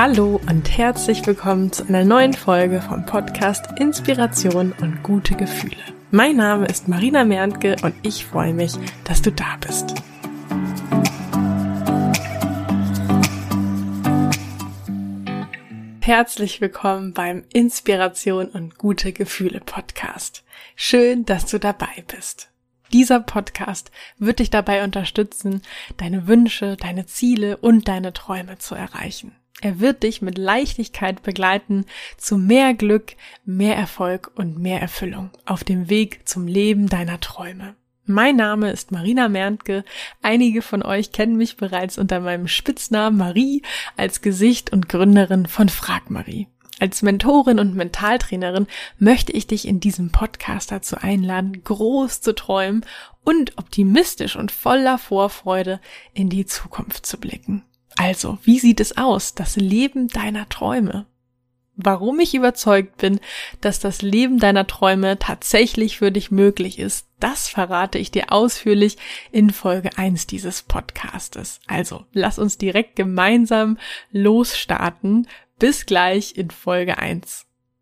Hallo und herzlich willkommen zu einer neuen Folge vom Podcast Inspiration und gute Gefühle. Mein Name ist Marina Merntke und ich freue mich, dass du da bist. Herzlich willkommen beim Inspiration und gute Gefühle Podcast. Schön, dass du dabei bist. Dieser Podcast wird dich dabei unterstützen, deine Wünsche, deine Ziele und deine Träume zu erreichen. Er wird dich mit Leichtigkeit begleiten zu mehr Glück, mehr Erfolg und mehr Erfüllung auf dem Weg zum Leben deiner Träume. Mein Name ist Marina Merntke. Einige von euch kennen mich bereits unter meinem Spitznamen Marie als Gesicht und Gründerin von Frag Marie. Als Mentorin und Mentaltrainerin möchte ich dich in diesem Podcast dazu einladen, groß zu träumen und optimistisch und voller Vorfreude in die Zukunft zu blicken. Also, wie sieht es aus, das Leben deiner Träume? Warum ich überzeugt bin, dass das Leben deiner Träume tatsächlich für dich möglich ist, das verrate ich dir ausführlich in Folge 1 dieses Podcastes. Also, lass uns direkt gemeinsam losstarten bis gleich in Folge 1.